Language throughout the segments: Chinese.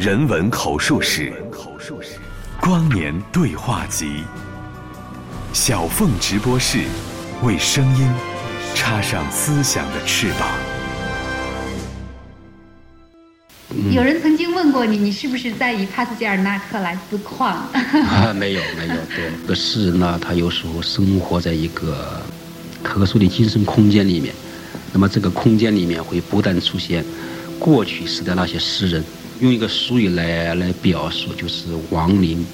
人文口述史，光年对话集，小凤直播室，为声音插上思想的翅膀。有人曾经问过你，你是不是在以帕斯捷尔纳克来自矿？啊，没有没有，对，这个诗人呢，他有时候生活在一个特殊的精神空间里面，那么这个空间里面会不断出现过去时的那些诗人，用一个俗语来来表述，就是亡灵，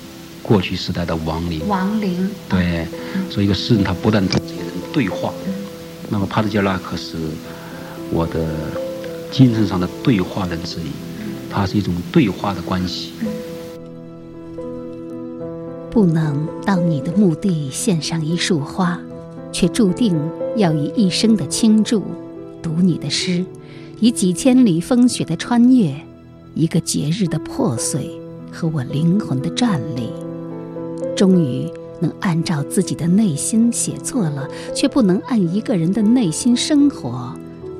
过去时代的亡灵。亡灵。对，所以一个诗人他不断跟这些人对话，那么帕斯捷尔纳克是我的精神上的对话人之一。它是一种对话的关系。不能到你的墓地献上一束花，却注定要以一生的倾注读你的诗，以几千里风雪的穿越，一个节日的破碎和我灵魂的站立，终于能按照自己的内心写作了，却不能按一个人的内心生活，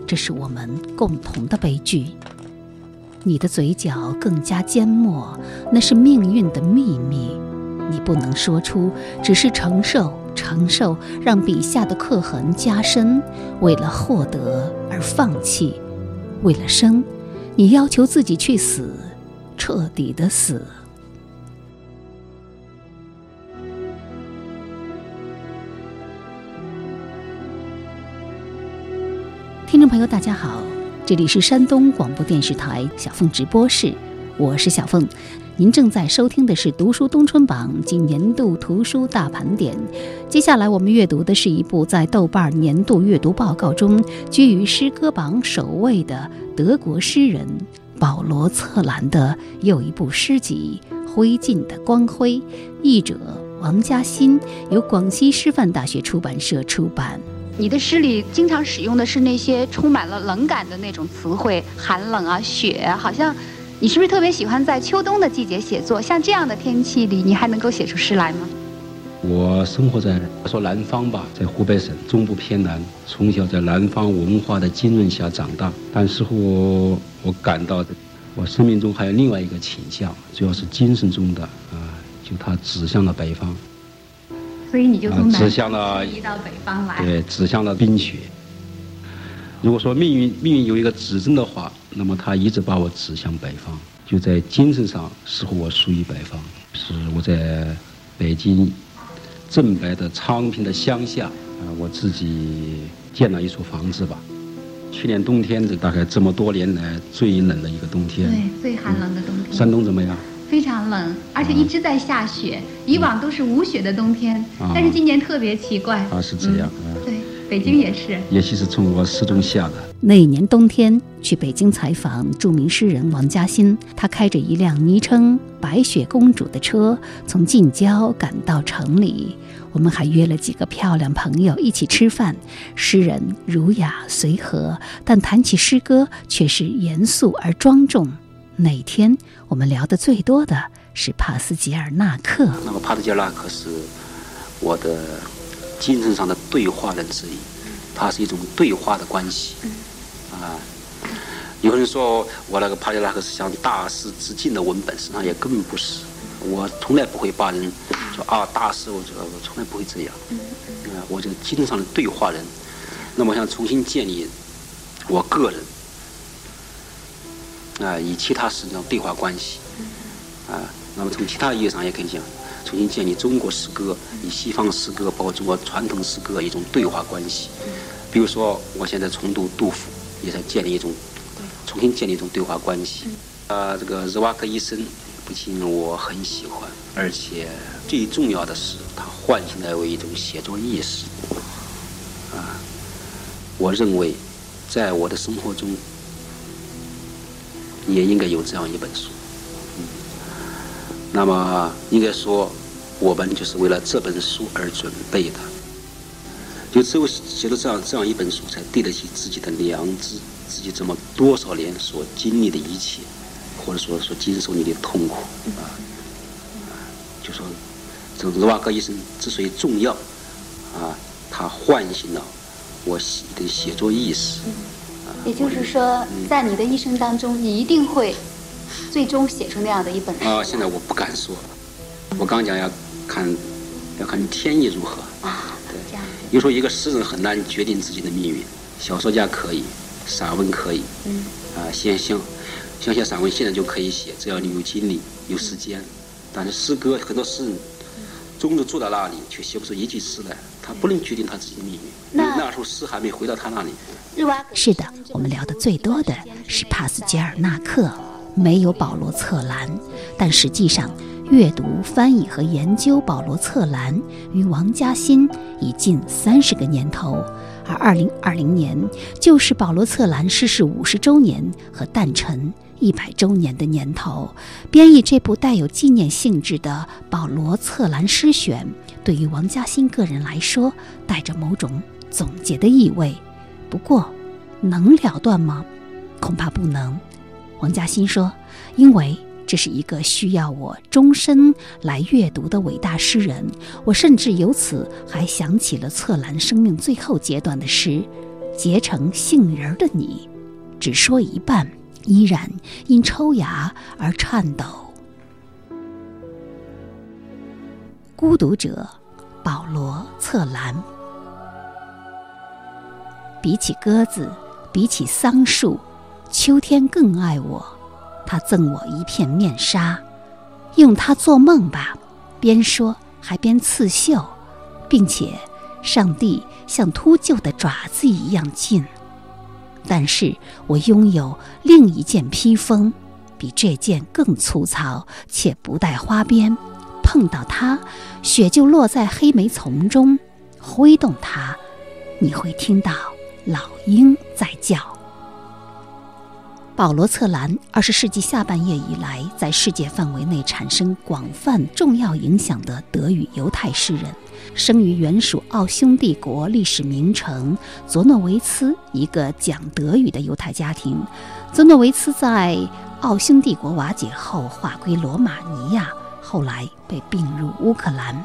这是我们共同的悲剧。你的嘴角更加缄默，那是命运的秘密，你不能说出，只是承受，承受，让笔下的刻痕加深。为了获得而放弃，为了生，你要求自己去死，彻底的死。听众朋友，大家好。这里是山东广播电视台小凤直播室，我是小凤。您正在收听的是《读书冬春榜》及年度图书大盘点。接下来我们阅读的是一部在豆瓣年度阅读报告中居于诗歌榜首位的德国诗人保罗·策兰的又一部诗集《灰烬的光辉》，译者王嘉欣，由广西师范大学出版社出版。你的诗里经常使用的是那些充满了冷感的那种词汇，寒冷啊，雪，好像你是不是特别喜欢在秋冬的季节写作？像这样的天气里，你还能够写出诗来吗？我生活在说南方吧，在湖北省中部偏南，从小在南方文化的浸润下长大，但似乎我感到我生命中还有另外一个倾向，主要是精神中的啊，就它指向了北方。所以你就从指向了移到北方来，对，指向了冰雪。如果说命运命运有一个指针的话，那么它一直把我指向北方。就在精神上，似乎我属于北方。是我在北京正白的昌平的乡下，啊，我自己建了一所房子吧。去年冬天，这大概这么多年来最冷的一个冬天，对，最寒冷的冬天。山东怎么样？非常冷，而且一直在下雪。以往都是无雪的冬天，但是今年特别奇怪。啊，是这样。对，北京也是。也许是从我诗中下的。那一年冬天去北京采访著名诗人王嘉欣，他开着一辆昵称“白雪公主”的车，从近郊赶到城里。我们还约了几个漂亮朋友一起吃饭。诗人儒雅随和，但谈起诗歌却是严肃而庄重。那天我们聊的最多的是帕斯捷尔纳克。那么帕斯捷尔纳克是我的精神上的对话人之一，它是一种对话的关系。啊，有人说我那个帕斯捷尔纳克是向大师致敬的文本，实际上也根本不是。我从来不会把人说啊大师，我我从来不会这样。啊，我这个精神上的对话人。那么我想重新建立我个人。啊，以其他诗这种对话关系，啊，那么从其他意义上也可以讲，重新建立中国诗歌与西方诗歌，包括中国传统诗歌一种对话关系。比如说，我现在重读杜甫，也在建立一种，重新建立一种对话关系。啊，这个日瓦克医生，不仅我很喜欢，而且最重要的是，他唤醒了我一种写作意识。啊，我认为，在我的生活中。也应该有这样一本书，那么应该说，我们就是为了这本书而准备的，就只有写了这样这样一本书，才对得起自己的良知，自己这么多少年所经历的一切，或者说所经受你的痛苦啊，就说这罗瓦戈医生之所以重要，啊，他唤醒了我的写作意识。也就是说，在你的一生当中，你一定会最终写出那样的一本书？啊，现在我不敢说，我刚讲要看，要看天意如何啊。对。有时候一个诗人很难决定自己的命运，小说家可以，散文可以，嗯，啊，先想，想写散文现在就可以写，只要你有精力、有时间。但是诗歌很多诗人，终日坐在那里，却写不出一句诗来，他不能决定他自己的命运。那那时候诗还没回到他那里。是的，我们聊的最多的是帕斯捷尔纳克，没有保罗策兰。但实际上，阅读、翻译和研究保罗策兰与王嘉欣已近三十个年头，而二零二零年就是保罗策兰逝世五十周年和诞辰一百周年的年头。编译这部带有纪念性质的《保罗策兰诗选》，对于王嘉欣个人来说，带着某种总结的意味。不过，能了断吗？恐怕不能。王嘉欣说：“因为这是一个需要我终身来阅读的伟大诗人。我甚至由此还想起了策兰生命最后阶段的诗：‘结成杏仁的你，只说一半，依然因抽芽而颤抖。’孤独者，保罗·策兰。”比起鸽子，比起桑树，秋天更爱我。他赠我一片面纱，用它做梦吧。边说还边刺绣，并且，上帝像秃鹫的爪子一样近。但是我拥有另一件披风，比这件更粗糙，且不带花边。碰到它，雪就落在黑莓丛中。挥动它，你会听到。老鹰在叫。保罗·策兰，二十世纪下半叶以来在世界范围内产生广泛重要影响的德语犹太诗人，生于原属奥匈帝国历史名城佐诺维茨一个讲德语的犹太家庭。佐诺维茨在奥匈帝国瓦解后划归罗马尼亚，后来被并入乌克兰。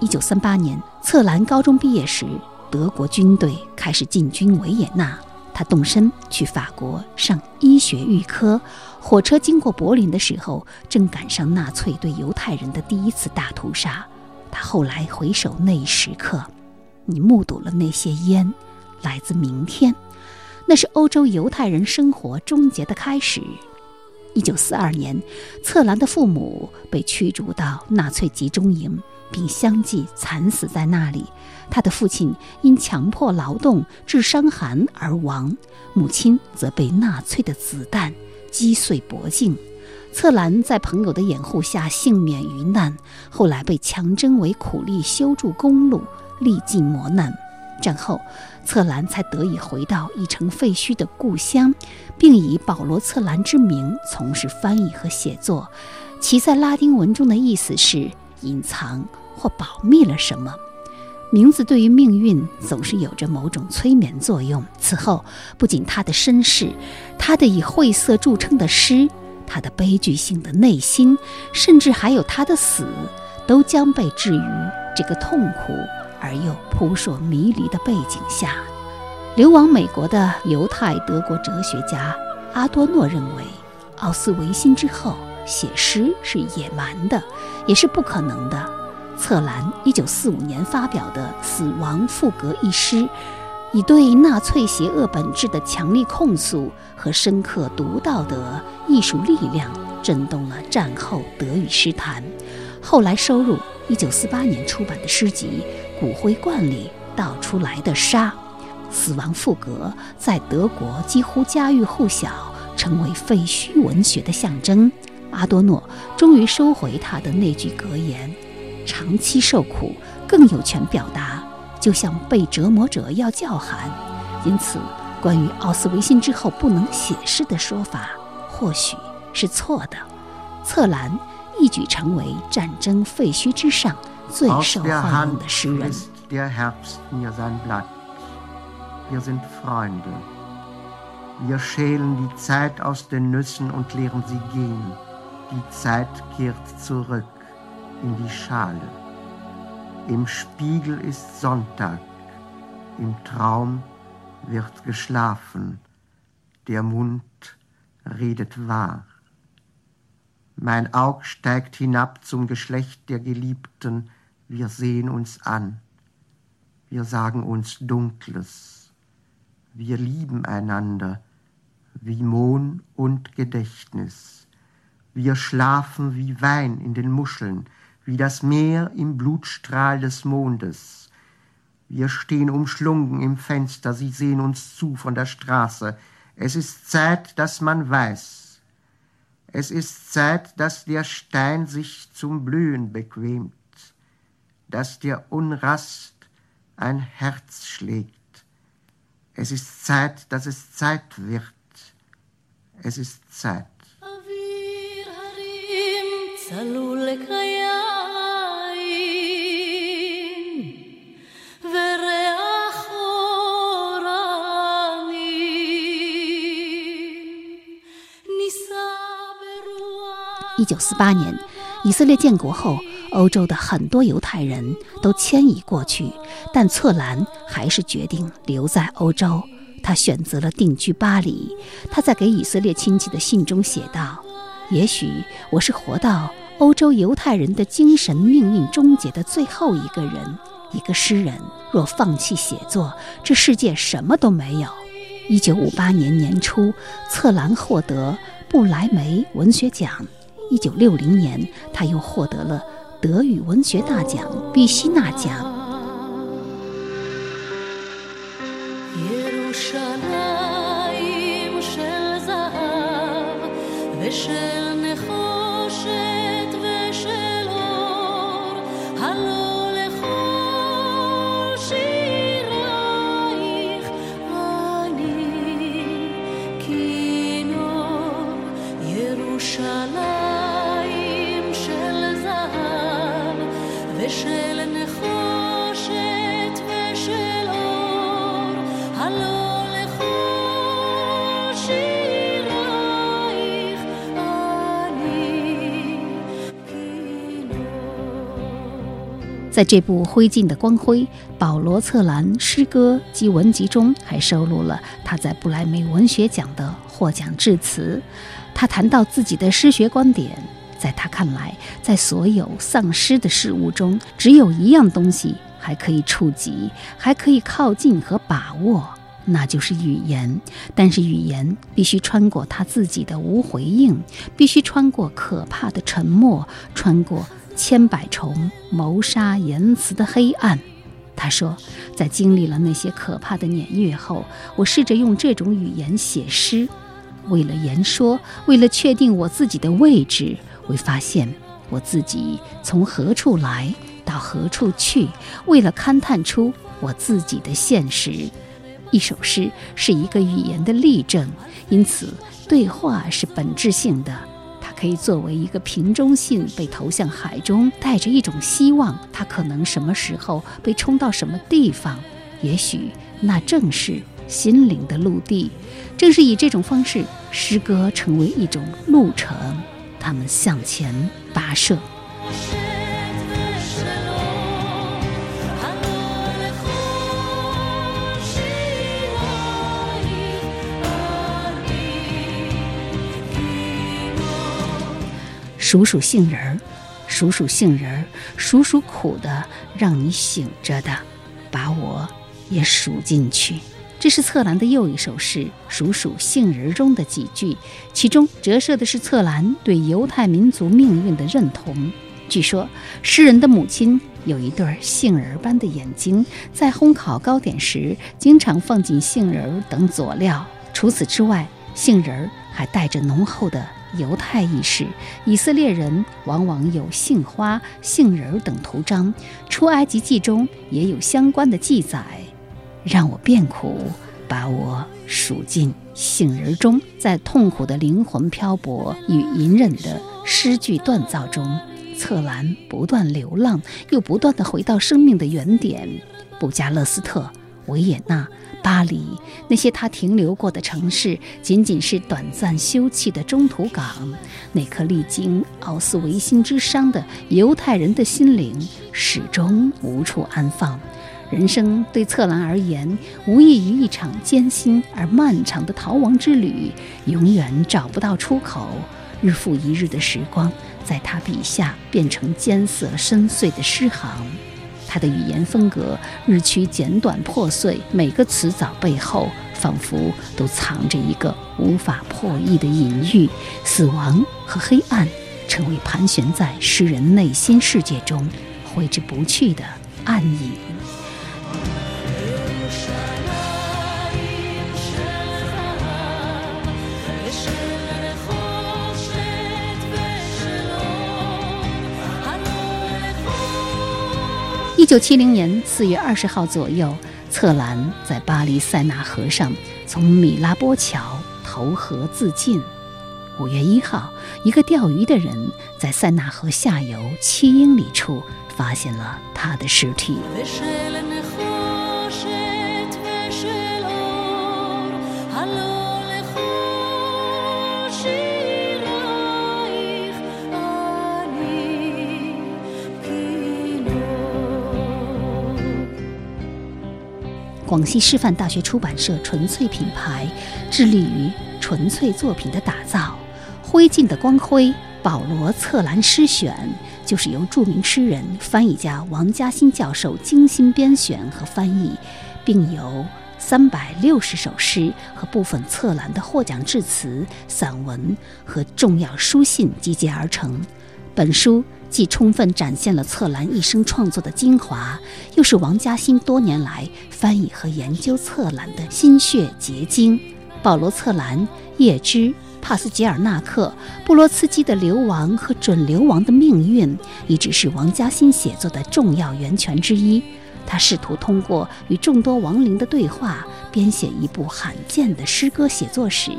一九三八年，策兰高中毕业时。德国军队开始进军维也纳，他动身去法国上医学预科。火车经过柏林的时候，正赶上纳粹对犹太人的第一次大屠杀。他后来回首那一时刻，你目睹了那些烟，来自明天，那是欧洲犹太人生活终结的开始。一九四二年，策兰的父母被驱逐到纳粹集中营，并相继惨死在那里。他的父亲因强迫劳动致伤寒而亡，母亲则被纳粹的子弹击碎脖颈。策兰在朋友的掩护下幸免于难，后来被强征为苦力修筑公路，历尽磨难。战后，策兰才得以回到已成废墟的故乡，并以保罗·策兰之名从事翻译和写作。其在拉丁文中的意思是隐藏或保密了什么。名字对于命运总是有着某种催眠作用。此后，不仅他的身世，他的以晦涩著称的诗，他的悲剧性的内心，甚至还有他的死，都将被置于这个痛苦而又扑朔迷离的背景下。流亡美国的犹太德国哲学家阿多诺认为，奥斯维辛之后写诗是野蛮的，也是不可能的。策兰一九四五年发表的《死亡赋格》一诗，以对纳粹邪恶本质的强力控诉和深刻独到的艺术力量，震动了战后德语诗坛。后来收入一九四八年出版的诗集《骨灰罐里倒出来的沙》，《死亡赋格》在德国几乎家喻户晓，成为废墟文学的象征。阿多诺终于收回他的那句格言。长期受苦更有权表达，就像被折磨者要叫喊。因此，关于奥斯维辛之后不能写诗的说法，或许是错的。策兰一举成为战争废墟之上最受欢迎的诗人。In die Schale. Im Spiegel ist Sonntag, im Traum wird geschlafen, der Mund redet wahr. Mein Aug steigt hinab zum Geschlecht der Geliebten, wir sehen uns an, wir sagen uns Dunkles, wir lieben einander wie Mohn und Gedächtnis, wir schlafen wie Wein in den Muscheln, wie das Meer im Blutstrahl des Mondes. Wir stehen umschlungen im Fenster, sie sehen uns zu von der Straße. Es ist Zeit, dass man weiß. Es ist Zeit, dass der Stein sich zum Blühen bequemt, dass der Unrast ein Herz schlägt. Es ist Zeit, dass es Zeit wird. Es ist Zeit. 一九四八年，以色列建国后，欧洲的很多犹太人都迁移过去，但策兰还是决定留在欧洲。他选择了定居巴黎。他在给以色列亲戚的信中写道：“也许我是活到欧洲犹太人的精神命运终结的最后一个人。一个诗人若放弃写作，这世界什么都没有。”一九五八年年初，策兰获得布莱梅文学奖。一九六零年，他又获得了德语文学大奖毕希纳奖。在这部《灰烬的光辉》保罗·策兰诗歌及文集中，还收录了他在布莱梅文学奖的获奖致辞。他谈到自己的诗学观点，在他看来，在所有丧失的事物中，只有一样东西还可以触及，还可以靠近和把握，那就是语言。但是语言必须穿过他自己的无回应，必须穿过可怕的沉默，穿过。千百重谋杀言辞的黑暗，他说，在经历了那些可怕的年月后，我试着用这种语言写诗，为了言说，为了确定我自己的位置，为发现我自己从何处来到何处去，为了勘探出我自己的现实。一首诗是一个语言的例证，因此对话是本质性的。可以作为一个瓶中信被投向海中，带着一种希望，它可能什么时候被冲到什么地方？也许那正是心灵的陆地。正是以这种方式，诗歌成为一种路程，他们向前跋涉。数数杏仁儿，数数杏仁儿，数数苦的，让你醒着的，把我也数进去。这是策兰的又一首诗，《数数杏仁》中的几句，其中折射的是策兰对犹太民族命运的认同。据说，诗人的母亲有一对杏仁般的眼睛，在烘烤糕点时，经常放进杏仁等佐料。除此之外，杏仁儿还带着浓厚的。犹太意识，以色列人往往有杏花、杏仁等图章，《出埃及记》中也有相关的记载。让我变苦，把我数进杏仁中，在痛苦的灵魂漂泊与隐忍的诗句锻造中，策兰不断流浪，又不断地回到生命的原点——布加勒斯特、维也纳。巴黎，那些他停留过的城市，仅仅是短暂休憩的中途港。那颗历经奥斯维辛之伤的犹太人的心灵，始终无处安放。人生对策兰而言，无异于一场艰辛而漫长的逃亡之旅，永远找不到出口，日复一日的时光，在他笔下变成艰涩深邃的诗行。他的语言风格日趋简短破碎，每个词藻背后仿佛都藏着一个无法破译的隐喻。死亡和黑暗成为盘旋在诗人内心世界中挥之不去的暗影。九七零年四月二十号左右，策兰在巴黎塞纳河上从米拉波桥投河自尽。五月一号，一个钓鱼的人在塞纳河下游七英里处发现了他的尸体。广西师范大学出版社纯粹品牌致力于纯粹作品的打造，《灰烬的光辉》保罗·策兰诗选就是由著名诗人、翻译家王嘉欣教授精心编选和翻译，并由三百六十首诗和部分策兰的获奖致辞、散文和重要书信集结而成。本书。既充分展现了策兰一生创作的精华，又是王嘉欣多年来翻译和研究策兰的心血结晶。保罗·策兰、叶芝、帕斯捷尔纳克、布罗茨基的流亡和准流亡的命运，一直是王嘉欣写作的重要源泉之一。他试图通过与众多亡灵的对话，编写一部罕见的诗歌写作史。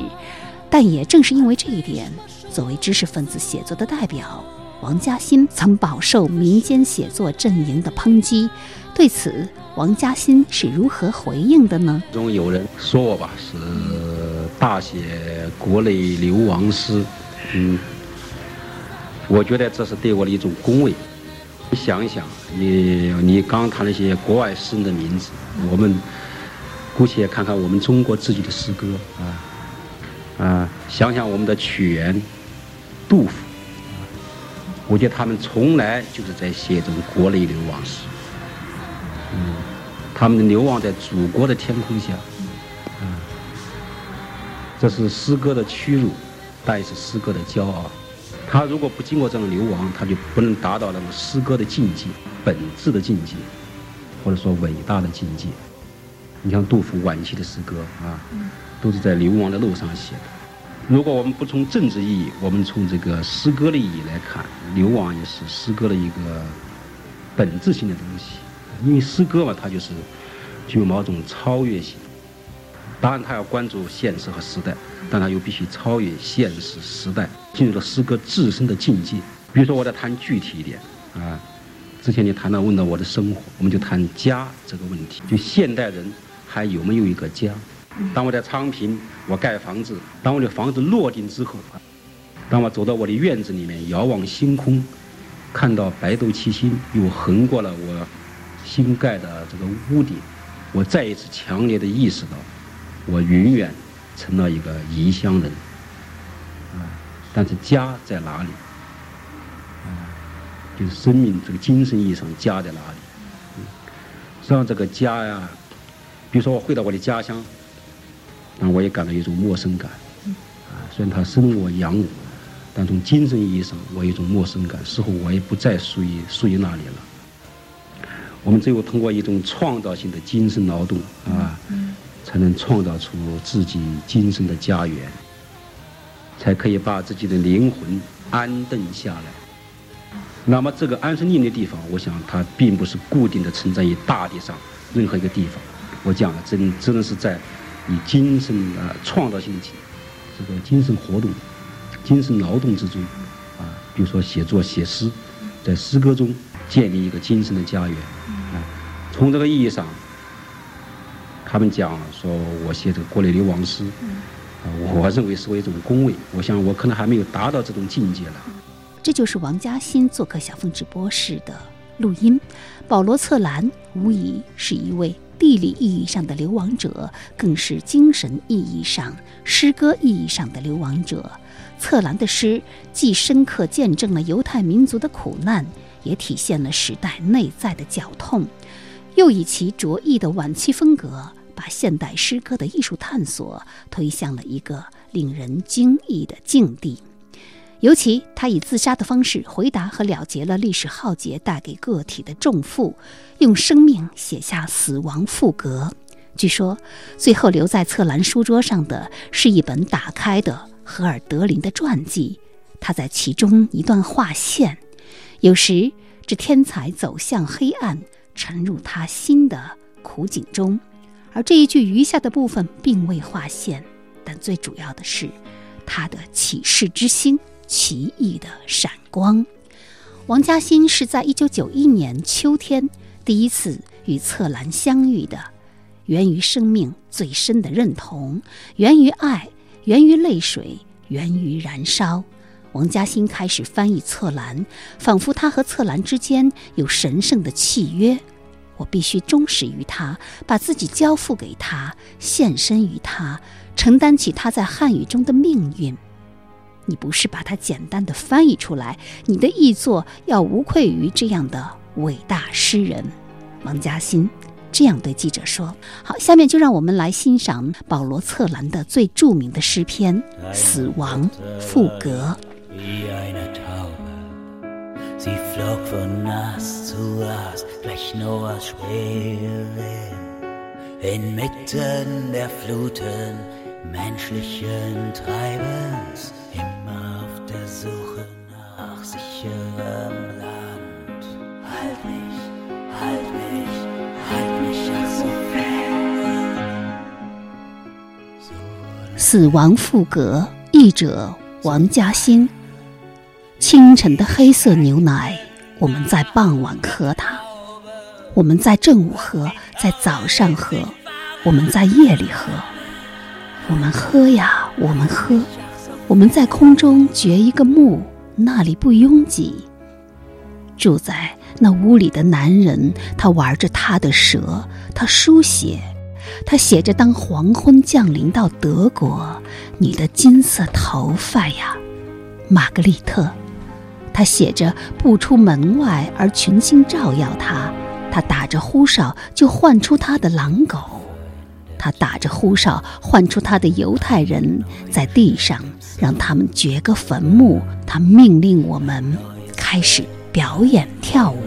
但也正是因为这一点，作为知识分子写作的代表。王嘉欣曾饱受民间写作阵营的抨击，对此，王嘉欣是如何回应的呢？中有人说我吧，是大写国内流亡诗，嗯，我觉得这是对我的一种恭维。你想一想，你你刚谈那些国外诗人的名字，我们姑且看看我们中国自己的诗歌啊啊，想想我们的屈原、杜甫。我觉得他们从来就是在写这种国内流亡史，嗯，他们流亡在祖国的天空下，嗯，这是诗歌的屈辱，但也是诗歌的骄傲。他如果不经过这种流亡，他就不能达到那种诗歌的境界、本质的境界，或者说伟大的境界。你像杜甫晚期的诗歌啊，都是在流亡的路上写的。如果我们不从政治意义，我们从这个诗歌的意义来看，流亡也是诗歌的一个本质性的东西。因为诗歌嘛，它就是具有某种超越性。当然，它要关注现实和时代，但它又必须超越现实时代，进入了诗歌自身的境界。比如说，我再谈具体一点啊，之前你谈到问到我的生活，我们就谈家这个问题。就现代人还有没有一个家？当我在昌平，我盖房子；当我的房子落定之后，当我走到我的院子里面，遥望星空，看到白斗七星又横过了我新盖的这个屋顶，我再一次强烈的意识到，我永远成了一个异乡人。但是家在哪里？就是生命这个精神意义上家在哪里？实际上，这个家呀，比如说我回到我的家乡。但我也感到一种陌生感，啊，虽然他生我养我，但从精神意义上，我有一种陌生感，似乎我也不再属于属于那里了。我们只有通过一种创造性的精神劳动，啊，才能创造出自己精神的家园，才可以把自己的灵魂安顿下来。那么，这个安身立命的地方，我想它并不是固定的存在于大地上任何一个地方。我讲的真真的是在。以精神的创造性的这个精神活动、精神劳动之中，啊，比如说写作、写诗，在诗歌中建立一个精神的家园。啊，从这个意义上，他们讲说我写这个国内流亡诗，啊，我认为是我一种恭维。我想我可能还没有达到这种境界了。这就是王嘉欣做客小凤直播室的录音。保罗·策兰无疑是一位。地理意义上的流亡者，更是精神意义上、诗歌意义上的流亡者。策兰的诗既深刻见证了犹太民族的苦难，也体现了时代内在的绞痛，又以其卓异的晚期风格，把现代诗歌的艺术探索推向了一个令人惊异的境地。尤其他以自杀的方式回答和了结了历史浩劫带给个体的重负，用生命写下死亡赋格。据说，最后留在策兰书桌上的是一本打开的荷尔德林的传记。他在其中一段划线：有时这天才走向黑暗，沉入他心的苦境中。而这一句余下的部分并未划线，但最主要的是他的启示之心。奇异的闪光。王嘉欣是在一九九一年秋天第一次与策兰相遇的，源于生命最深的认同，源于爱，源于泪水，源于燃烧。王嘉欣开始翻译策兰，仿佛他和策兰之间有神圣的契约。我必须忠实于他，把自己交付给他，献身于他，承担起他在汉语中的命运。你不是把它简单的翻译出来，你的译作要无愧于这样的伟大诗人，王嘉欣这样对记者说。好，下面就让我们来欣赏保罗·策兰的最著名的诗篇《死亡赋格》。Mentorship and Tiberism in Mother's Sooner Love，死亡赋格，译者王嘉欣。清晨的黑色牛奶，我们在傍晚喝它；我们在正午喝，在早上喝，我们在夜里喝。我们喝呀，我们喝。我们在空中掘一个墓，那里不拥挤。住在那屋里的男人，他玩着他的蛇，他书写，他写着：“当黄昏降临到德国，你的金色头发呀，玛格丽特。”他写着：“不出门外而群星照耀他，他打着呼哨就唤出他的狼狗。”他打着呼哨，唤出他的犹太人，在地上让他们掘个坟墓。他命令我们开始表演跳舞。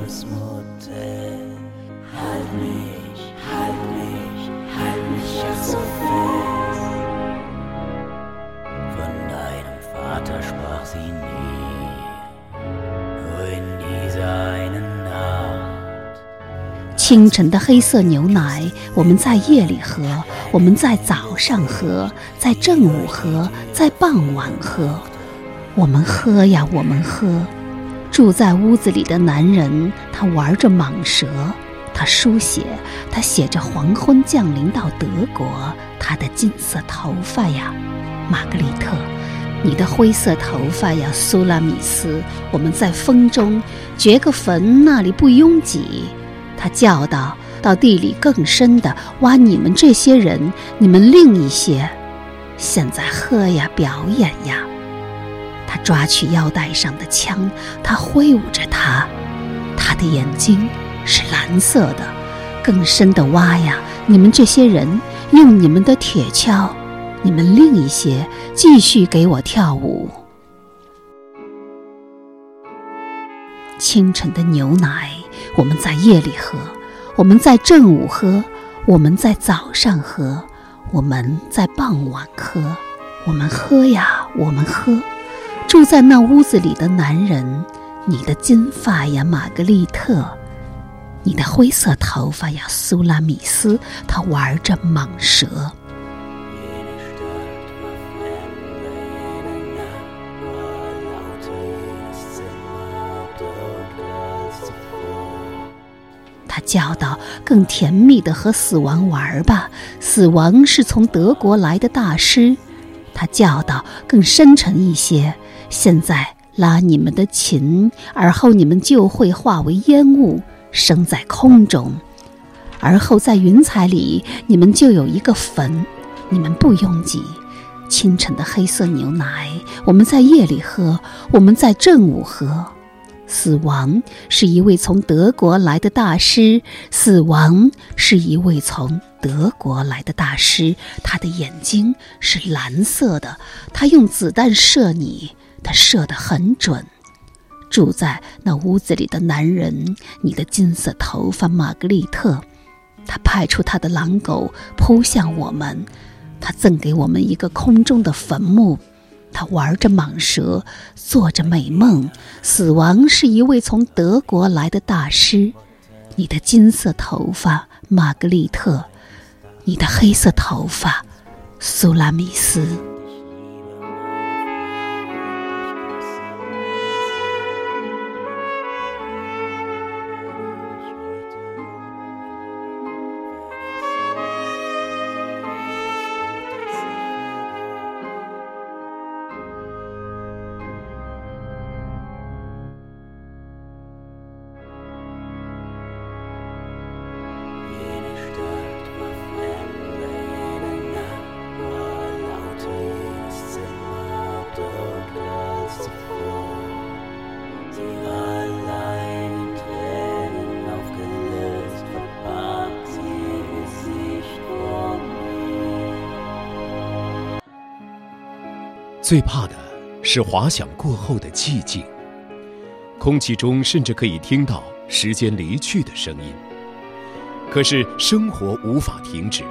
清晨的黑色牛奶，我们在夜里喝；我们在早上喝，在正午喝，在傍晚喝。我们喝呀，我们喝。住在屋子里的男人，他玩着蟒蛇，他书写，他写着黄昏降临到德国。他的金色头发呀，玛格丽特，你的灰色头发呀，苏拉米斯。我们在风中掘个坟，那里不拥挤。他叫道：“到地里更深的挖你们这些人，你们另一些，现在喝呀，表演呀。”他抓取腰带上的枪，他挥舞着它，他的眼睛是蓝色的，更深的挖呀！你们这些人用你们的铁锹，你们另一些继续给我跳舞。清晨的牛奶。我们在夜里喝，我们在正午喝，我们在早上喝，我们在傍晚喝，我们喝呀，我们喝。住在那屋子里的男人，你的金发呀，玛格丽特；你的灰色头发呀，苏拉米斯。他玩着蟒蛇。叫道：“更甜蜜的和死亡玩吧，死亡是从德国来的大师。”他叫道：“更深沉一些。现在拉你们的琴，而后你们就会化为烟雾，升在空中。而后在云彩里，你们就有一个坟。你们不拥挤，清晨的黑色牛奶，我们在夜里喝，我们在正午喝。死亡是一位从德国来的大师，死亡是一位从德国来的大师。他的眼睛是蓝色的，他用子弹射你，他射得很准。住在那屋子里的男人，你的金色头发，玛格丽特。他派出他的狼狗扑向我们，他赠给我们一个空中的坟墓。他玩着蟒蛇，做着美梦。死亡是一位从德国来的大师。你的金色头发，玛格丽特；你的黑色头发，苏拉米斯。最怕的是滑翔过后的寂静，空气中甚至可以听到时间离去的声音。可是生活无法停止，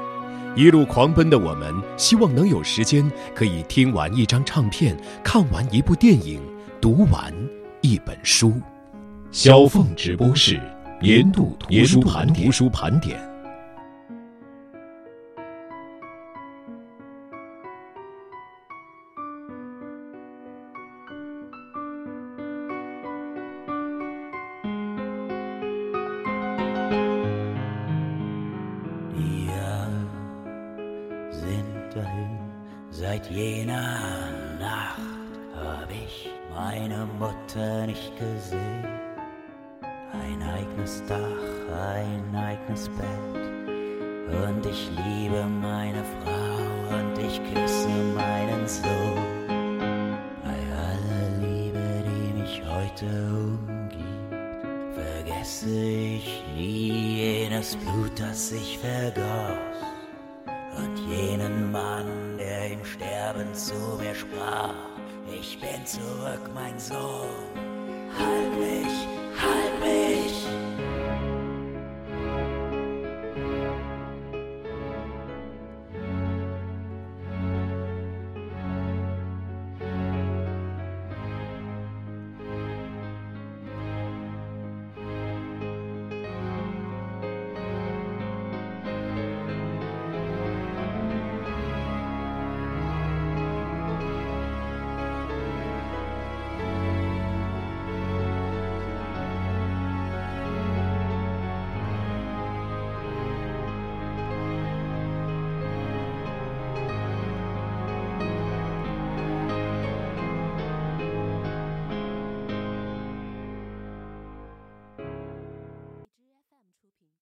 一路狂奔的我们，希望能有时间可以听完一张唱片，看完一部电影，读完一本书。小凤直播室年度图书盘点。sprach, ich bin zurück, mein Sohn. Halt mich, halt mich.